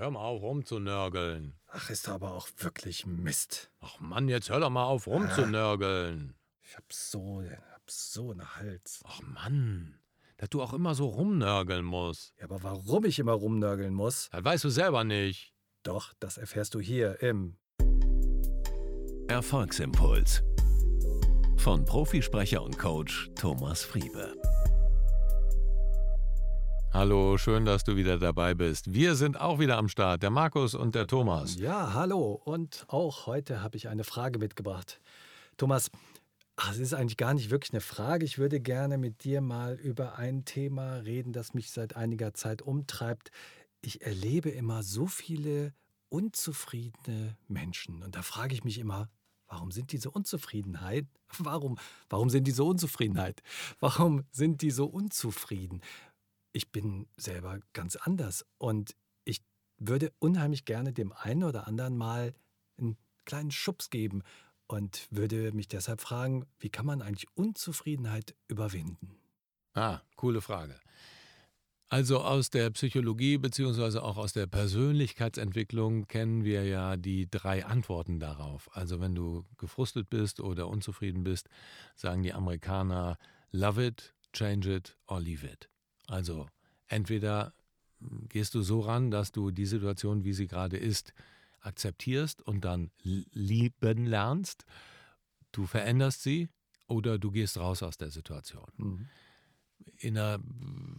Hör mal auf rumzunörgeln. Ach, ist aber auch wirklich Mist. Ach Mann, jetzt hör doch mal auf rumzunörgeln. Ich hab so, hab so einen Hals. Ach Mann, dass du auch immer so rumnörgeln musst. Ja, aber warum ich immer rumnörgeln muss? Das weißt du selber nicht. Doch, das erfährst du hier im Erfolgsimpuls. Von Profisprecher und Coach Thomas Friebe. Hallo, schön, dass du wieder dabei bist. Wir sind auch wieder am Start, der Markus und der Thomas. Ja, hallo. Und auch heute habe ich eine Frage mitgebracht. Thomas, es ist eigentlich gar nicht wirklich eine Frage. Ich würde gerne mit dir mal über ein Thema reden, das mich seit einiger Zeit umtreibt. Ich erlebe immer so viele unzufriedene Menschen. Und da frage ich mich immer, warum sind diese Unzufriedenheit? Warum, warum sind die so Unzufriedenheit? Warum sind die so unzufrieden? Ich bin selber ganz anders und ich würde unheimlich gerne dem einen oder anderen mal einen kleinen Schubs geben und würde mich deshalb fragen, wie kann man eigentlich Unzufriedenheit überwinden? Ah, coole Frage. Also aus der Psychologie beziehungsweise auch aus der Persönlichkeitsentwicklung kennen wir ja die drei Antworten darauf. Also wenn du gefrustet bist oder unzufrieden bist, sagen die Amerikaner, love it, change it or leave it. Also entweder gehst du so ran, dass du die Situation, wie sie gerade ist, akzeptierst und dann lieben lernst, du veränderst sie oder du gehst raus aus der Situation. Mhm. In einer,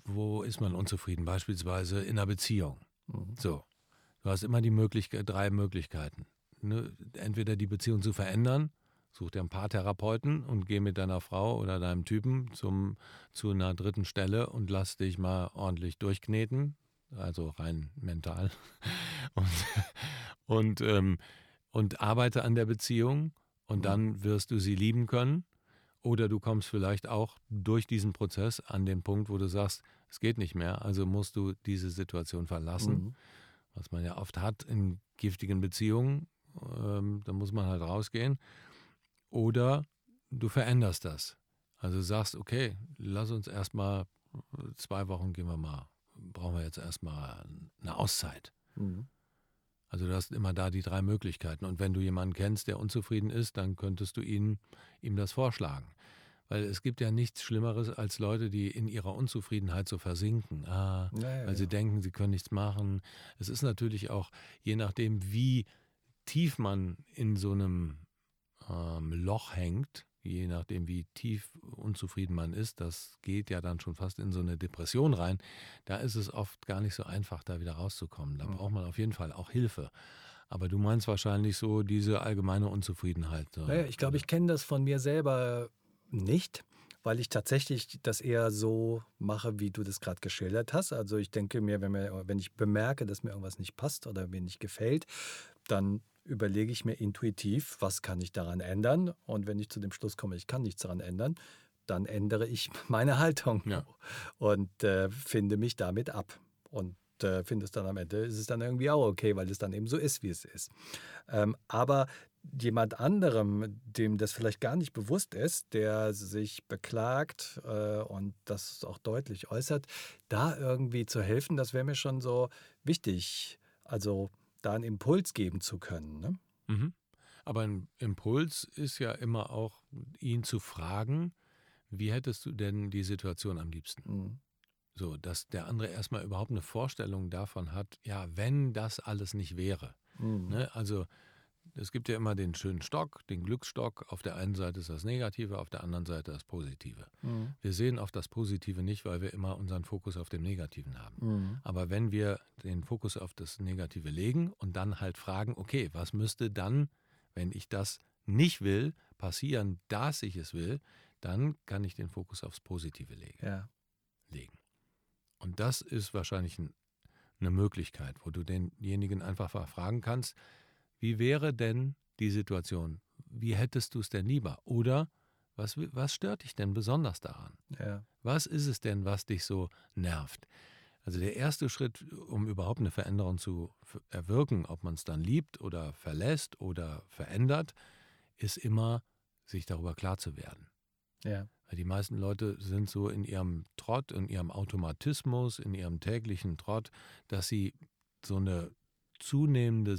wo ist man unzufrieden? Beispielsweise in einer Beziehung. Mhm. So, du hast immer die Möglichkeit, drei Möglichkeiten. Ne? Entweder die Beziehung zu verändern Such dir ein paar Therapeuten und geh mit deiner Frau oder deinem Typen zum, zu einer dritten Stelle und lass dich mal ordentlich durchkneten, also rein mental. Und, und, ähm, und arbeite an der Beziehung und mhm. dann wirst du sie lieben können. Oder du kommst vielleicht auch durch diesen Prozess an den Punkt, wo du sagst, es geht nicht mehr, also musst du diese Situation verlassen. Mhm. Was man ja oft hat in giftigen Beziehungen. Ähm, da muss man halt rausgehen. Oder du veränderst das. Also sagst, okay, lass uns erstmal zwei Wochen gehen wir mal, brauchen wir jetzt erstmal eine Auszeit. Mhm. Also du hast immer da die drei Möglichkeiten. Und wenn du jemanden kennst, der unzufrieden ist, dann könntest du ihn, ihm das vorschlagen. Weil es gibt ja nichts Schlimmeres als Leute, die in ihrer Unzufriedenheit so versinken. Ah, ja, ja, weil sie denken, sie können nichts machen. Es ist natürlich auch, je nachdem, wie tief man in so einem ähm, Loch hängt, je nachdem, wie tief unzufrieden man ist, das geht ja dann schon fast in so eine Depression rein, da ist es oft gar nicht so einfach, da wieder rauszukommen. Da mhm. braucht man auf jeden Fall auch Hilfe. Aber du meinst wahrscheinlich so diese allgemeine Unzufriedenheit. Naja, ich glaube, ich kenne das von mir selber nicht weil ich tatsächlich das eher so mache, wie du das gerade geschildert hast. Also ich denke mir wenn, mir, wenn ich bemerke, dass mir irgendwas nicht passt oder mir nicht gefällt, dann überlege ich mir intuitiv, was kann ich daran ändern. Und wenn ich zu dem Schluss komme, ich kann nichts daran ändern, dann ändere ich meine Haltung ja. und äh, finde mich damit ab. Und äh, finde es dann am Ende, ist es dann irgendwie auch okay, weil es dann eben so ist, wie es ist. Ähm, aber jemand anderem, dem das vielleicht gar nicht bewusst ist, der sich beklagt äh, und das auch deutlich äußert, da irgendwie zu helfen, das wäre mir schon so wichtig. Also da einen Impuls geben zu können. Ne? Mhm. Aber ein Impuls ist ja immer auch, ihn zu fragen, wie hättest du denn die Situation am liebsten? Mhm. So, dass der andere erstmal überhaupt eine Vorstellung davon hat, ja, wenn das alles nicht wäre. Mhm. Ne? Also es gibt ja immer den schönen Stock, den Glücksstock. Auf der einen Seite ist das Negative, auf der anderen Seite das Positive. Mhm. Wir sehen auf das Positive nicht, weil wir immer unseren Fokus auf dem Negativen haben. Mhm. Aber wenn wir den Fokus auf das Negative legen und dann halt fragen, okay, was müsste dann, wenn ich das nicht will, passieren, dass ich es will, dann kann ich den Fokus aufs Positive legen. Ja. legen. Und das ist wahrscheinlich ein, eine Möglichkeit, wo du denjenigen einfach fragen kannst, wie wäre denn die Situation? Wie hättest du es denn lieber? Oder was, was stört dich denn besonders daran? Ja. Was ist es denn, was dich so nervt? Also der erste Schritt, um überhaupt eine Veränderung zu erwirken, ob man es dann liebt oder verlässt oder verändert, ist immer, sich darüber klar zu werden. Ja. Weil die meisten Leute sind so in ihrem Trott, in ihrem Automatismus, in ihrem täglichen Trott, dass sie so eine zunehmende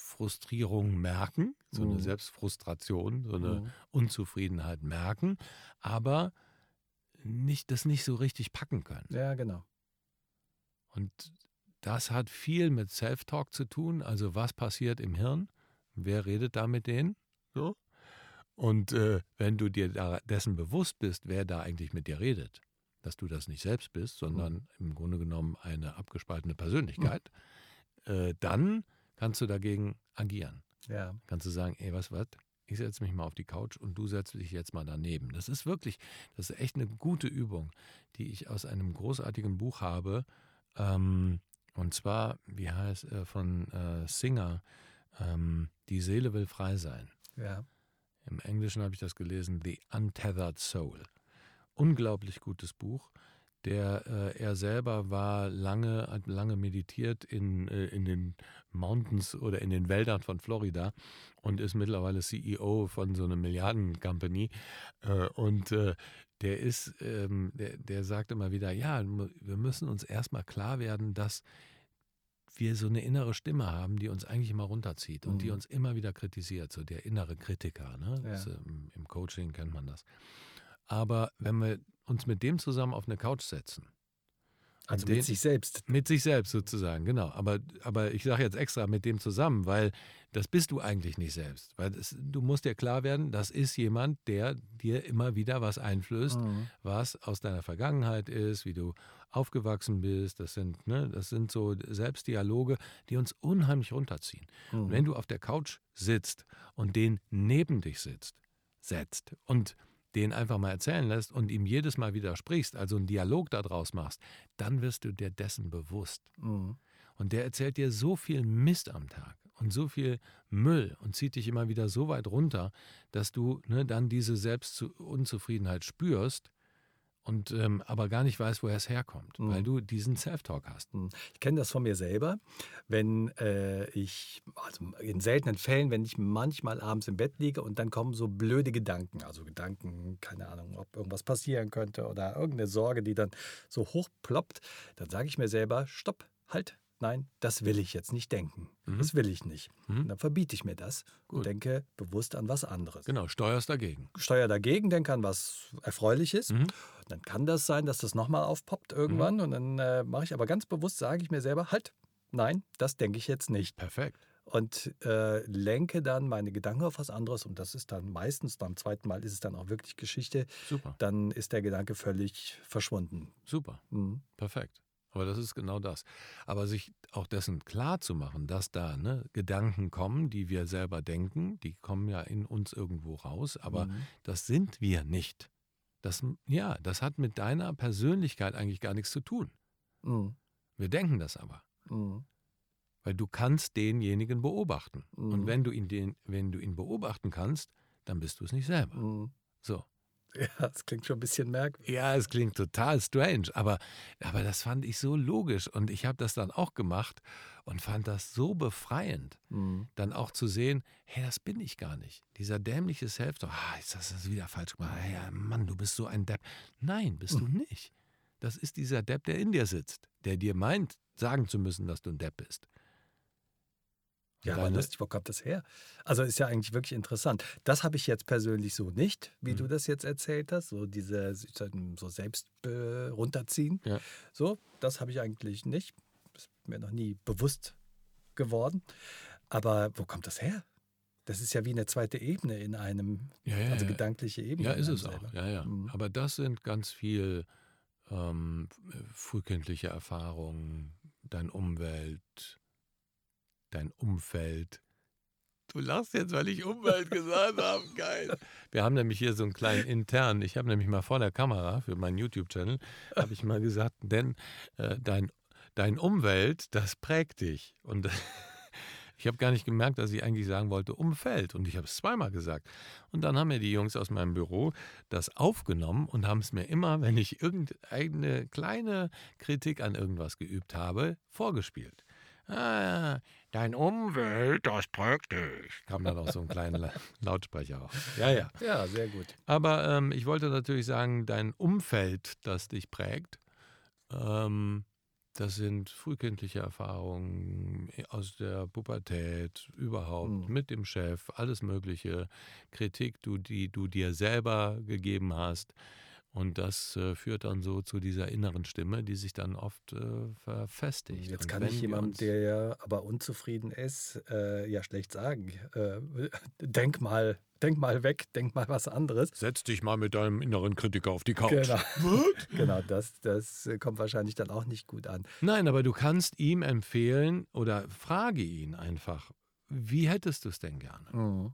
Selbstfrustrierung merken, so eine Mhm. Selbstfrustration, so eine Mhm. Unzufriedenheit merken, aber nicht, das nicht so richtig packen können. Ja, genau. Und das hat viel mit Self-Talk zu tun, also was passiert im Hirn, wer redet da mit denen, so. Und äh, wenn du dir dessen bewusst bist, wer da eigentlich mit dir redet, dass du das nicht selbst bist, sondern im Grunde genommen eine abgespaltene Persönlichkeit, äh, dann kannst du dagegen agieren. Ja. Kannst du sagen, ey, was, was? Ich setze mich mal auf die Couch und du setzt dich jetzt mal daneben. Das ist wirklich, das ist echt eine gute Übung, die ich aus einem großartigen Buch habe. Ähm, und zwar, wie heißt äh, von äh, Singer, ähm, Die Seele will frei sein. Ja. Im Englischen habe ich das gelesen, The Untethered Soul. Unglaublich gutes Buch. Der äh, er selber war lange, hat lange meditiert in, äh, in den Mountains oder in den Wäldern von Florida und ist mittlerweile CEO von so einer Milliarden-Company. Äh, und äh, der ist, ähm, der, der sagt immer wieder, ja, wir müssen uns erstmal klar werden, dass wir so eine innere Stimme haben, die uns eigentlich immer runterzieht und die Mhm. uns immer wieder kritisiert, so der innere Kritiker. Ne? Ja. Das, ähm, Im Coaching kennt man das. Aber wenn wir uns mit dem zusammen auf eine Couch setzen, Also den- mit sich selbst. mit sich selbst sozusagen, genau. Aber, aber ich sage jetzt extra mit dem zusammen, weil das bist du eigentlich nicht selbst. Weil das, du musst dir klar werden, das ist jemand, der dir immer wieder was einflößt, Mhm. was aus deiner Vergangenheit ist, wie du aufgewachsen bist. Das sind, ne, das sind so Selbstdialoge, die uns unheimlich runterziehen. Und Mhm. wenn du auf der Couch sitzt und den neben dich sitzt, setzt und den einfach mal erzählen lässt und ihm jedes Mal widersprichst, also einen Dialog daraus machst, dann wirst du dir dessen bewusst. Mhm. Und der erzählt dir so viel Mist am Tag und so viel Müll und zieht dich immer wieder so weit runter, dass du ne, dann diese Selbstunzufriedenheit spürst und ähm, aber gar nicht weißt, woher es herkommt, Mhm. weil du diesen Self-Talk hast. Hm. Ich kenne das von mir selber, wenn äh, ich, also in seltenen Fällen, wenn ich manchmal abends im Bett liege und dann kommen so blöde Gedanken, also Gedanken, keine Ahnung, ob irgendwas passieren könnte oder irgendeine Sorge, die dann so hochploppt, dann sage ich mir selber, stopp, halt, nein, das will ich jetzt nicht denken. Mhm. Das will ich nicht. Mhm. Dann verbiete ich mir das Gut. und denke bewusst an was anderes. Genau, steuerst dagegen. Steuer dagegen, denke an was Erfreuliches. Mhm. Dann kann das sein, dass das nochmal aufpoppt irgendwann. Und dann äh, mache ich aber ganz bewusst, sage ich mir selber, halt, nein, das denke ich jetzt nicht. Perfekt. Und äh, lenke dann meine Gedanken auf was anderes. Und das ist dann meistens, beim zweiten Mal ist es dann auch wirklich Geschichte. Super, Dann ist der Gedanke völlig verschwunden. super. Mhm. Perfekt. Aber das ist genau das. Aber sich auch dessen klar zu machen, dass da ne, Gedanken kommen, die wir selber denken, die kommen ja in uns irgendwo raus, aber Mhm. das sind wir nicht. Das, ja, das hat mit deiner Persönlichkeit eigentlich gar nichts zu tun. Mhm. Wir denken das aber. Mhm. Weil du kannst denjenigen beobachten. Und Mhm. wenn du ihn, den, wenn du ihn beobachten kannst, dann bist du es nicht selber. Mhm. So. Ja, das klingt schon ein bisschen merkwürdig. Ja, es klingt total strange, aber, aber das fand ich so logisch und ich habe das dann auch gemacht und fand das so befreiend, Mhm. dann auch zu sehen, hey, das bin ich gar nicht. Dieser dämliche Self, ah, ist das das wieder falsch gemacht? Hey, Mann, du bist so ein Depp. Nein, bist du nicht. Das ist dieser Depp, der in dir sitzt, der dir meint, sagen zu müssen, dass du ein Depp bist. Ja, aber deine- lustig, wo kommt das her? Also ist ja eigentlich wirklich interessant. Das habe ich jetzt persönlich so nicht, wie Mhm. du das jetzt erzählt hast, so diese so selbst äh, runterziehen. Ja. So, das habe ich eigentlich nicht. Das ist mir noch nie bewusst geworden. Aber wo kommt das her? Das ist ja wie eine zweite Ebene in einem, Ja, ja, also gedankliche Ebene. Ja, ist es auch. selber. Ja, ja. Mhm. Aber das sind ganz viel ähm, frühkindliche Erfahrungen, dein Umwelt, dein Umfeld. Du lachst jetzt, weil ich Umwelt gesagt habe. Geil. Wir haben nämlich hier so einen kleinen intern. Ich habe nämlich mal vor der Kamera für meinen YouTube-Channel, habe ich mal gesagt, denn äh, dein, dein Umwelt, das prägt dich. Und ich habe gar nicht gemerkt, dass ich eigentlich sagen wollte Umfeld. Und ich habe es zweimal gesagt. Und dann haben mir die Jungs aus meinem Büro das aufgenommen und haben es mir immer, wenn ich irgendeine kleine Kritik an irgendwas geübt habe, vorgespielt. Ah, dein Umwelt, das prägt dich. Kam dann auch so ein kleiner La- Lautsprecher auf. Ja, ja. Ja, sehr gut. Aber ähm, ich wollte natürlich sagen, dein Umfeld, das dich prägt, ähm, Das sind frühkindliche Erfahrungen aus der Pubertät, überhaupt, Mhm. mit dem Chef, alles Mögliche, Kritik, du, die du dir selber gegeben hast. Und das äh, führt dann so zu dieser inneren Stimme, die sich dann oft äh, verfestigt. Jetzt Und kann ich jemandem, der ja aber unzufrieden ist, äh, ja schlecht sagen. Äh, denk mal, denk mal weg, denk mal was anderes. Setz dich mal mit deinem inneren Kritiker auf die Couch. Genau, genau das, das kommt wahrscheinlich dann auch nicht gut an. Nein, aber du kannst ihm empfehlen oder frage ihn einfach, wie hättest du es denn gerne?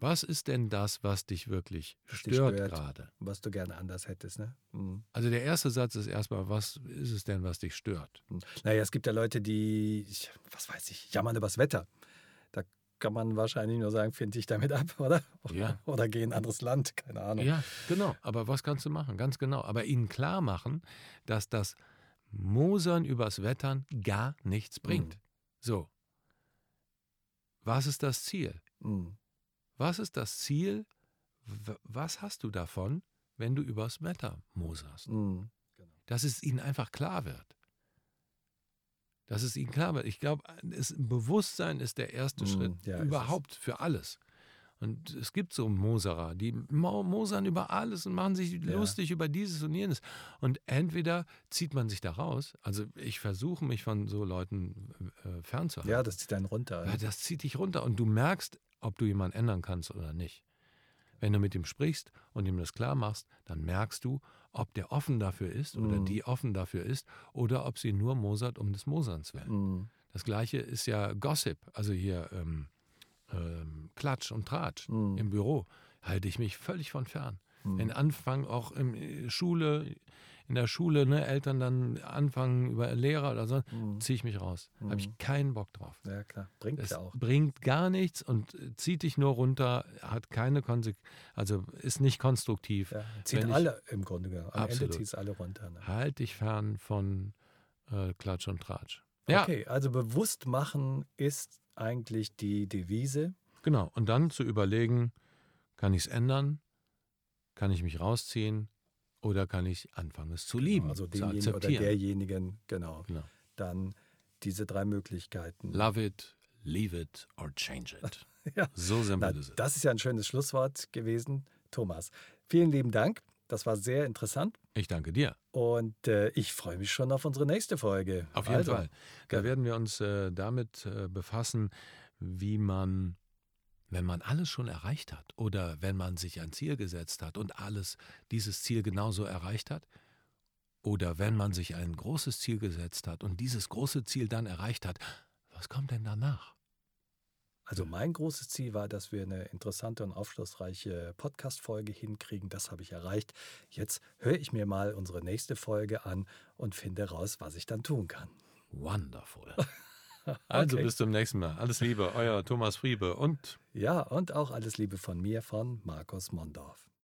Was ist denn das, was dich wirklich Was stört stört. gerade? Was du gerne anders hättest, ne? Mhm. Also der erste Satz ist erstmal, was ist es denn, was dich stört? Mhm. Naja, es gibt ja Leute, die, ich- was weiß ich, jammern übers Wetter. Da kann man wahrscheinlich nur sagen, find dich damit ab, oder? Ja. Oder geh in ein anderes Land, keine Ahnung. Ja, genau. Aber was kannst du machen? Ganz genau. Aber ihnen klar machen, dass das Mosern übers Wettern gar nichts bringt. Mhm. So. Was ist das Ziel? Mhm. Was ist das Ziel? Was hast du davon, wenn du übers Wetter moserst? Mhm. Dass es ihnen einfach klar wird. Dass es ihnen klar wird. Ich glaube, Bewusstsein ist der erste Mm, Schritt ja, überhaupt für alles. Und es gibt so Moserer, die mo- mosern über alles und machen sich Ja. lustig über dieses und jenes. Und entweder zieht man sich da raus, also ich versuche mich von so Leuten äh, fernzuhalten. Ja, das zieht einen runter. Ja, das zieht dich runter und du merkst, ob du jemanden ändern kannst oder nicht. Wenn du mit ihm sprichst und ihm das klar machst, dann merkst du, ob der offen dafür ist oder Mhm. die offen dafür ist oder ob sie nur mosert um des Moserns willen. Mhm. Das gleiche ist ja Gossip, also hier ähm, ähm, Klatsch und Tratsch Mhm. im Büro. Halte ich mich völlig von fern. Mhm. Wenn Anfang auch in äh, Schule, in der Schule, ne, Eltern dann anfangen über Lehrer oder so, Mhm. ziehe ich mich raus. Habe ich Mhm. keinen Bock drauf. Ja, klar. Bringt Das ja auch. bringt gar nichts und äh, zieht dich nur runter, hat keine Konsequenz, also ist nicht konstruktiv. Ja, zieht Wenn ich- alle im Grunde genommen. Am Absolut. Ende zieht es alle runter. Ne? Halt dich fern von äh, Klatsch und Tratsch. Ja, Okay, also bewusst machen ist eigentlich die Devise. genau. Und dann zu überlegen, kann ich es ändern? Kann ich mich rausziehen? Oder kann ich anfangen, es zu lieben, also denjenigen oder derjenigen, genau. Genau. Dann diese drei Möglichkeiten. Love it, leave it or change it. Ja. So simpel ist es. das ist ja ein schönes Schlusswort gewesen, Thomas. Vielen lieben Dank. Das war sehr interessant. Ich danke dir. Und äh, ich freue mich schon auf unsere nächste Folge. Auf jeden also, Fall. Da gerne. werden wir uns äh, damit äh, befassen, wie man, wenn man alles schon erreicht hat oder wenn man sich ein Ziel gesetzt hat und alles dieses Ziel genauso erreicht hat, oder wenn man sich ein großes Ziel gesetzt hat und dieses große Ziel dann erreicht hat, was kommt denn danach? Also mein großes Ziel war, dass wir eine interessante und aufschlussreiche Podcast-Folge hinkriegen. Das habe ich erreicht. Jetzt höre ich mir mal unsere nächste Folge an und finde raus, was ich dann tun kann. Wonderful. Also Okay. bis zum nächsten Mal. Alles Liebe, euer Thomas Friebe und Ja, und auch alles Liebe von mir, von Markus Mondorf.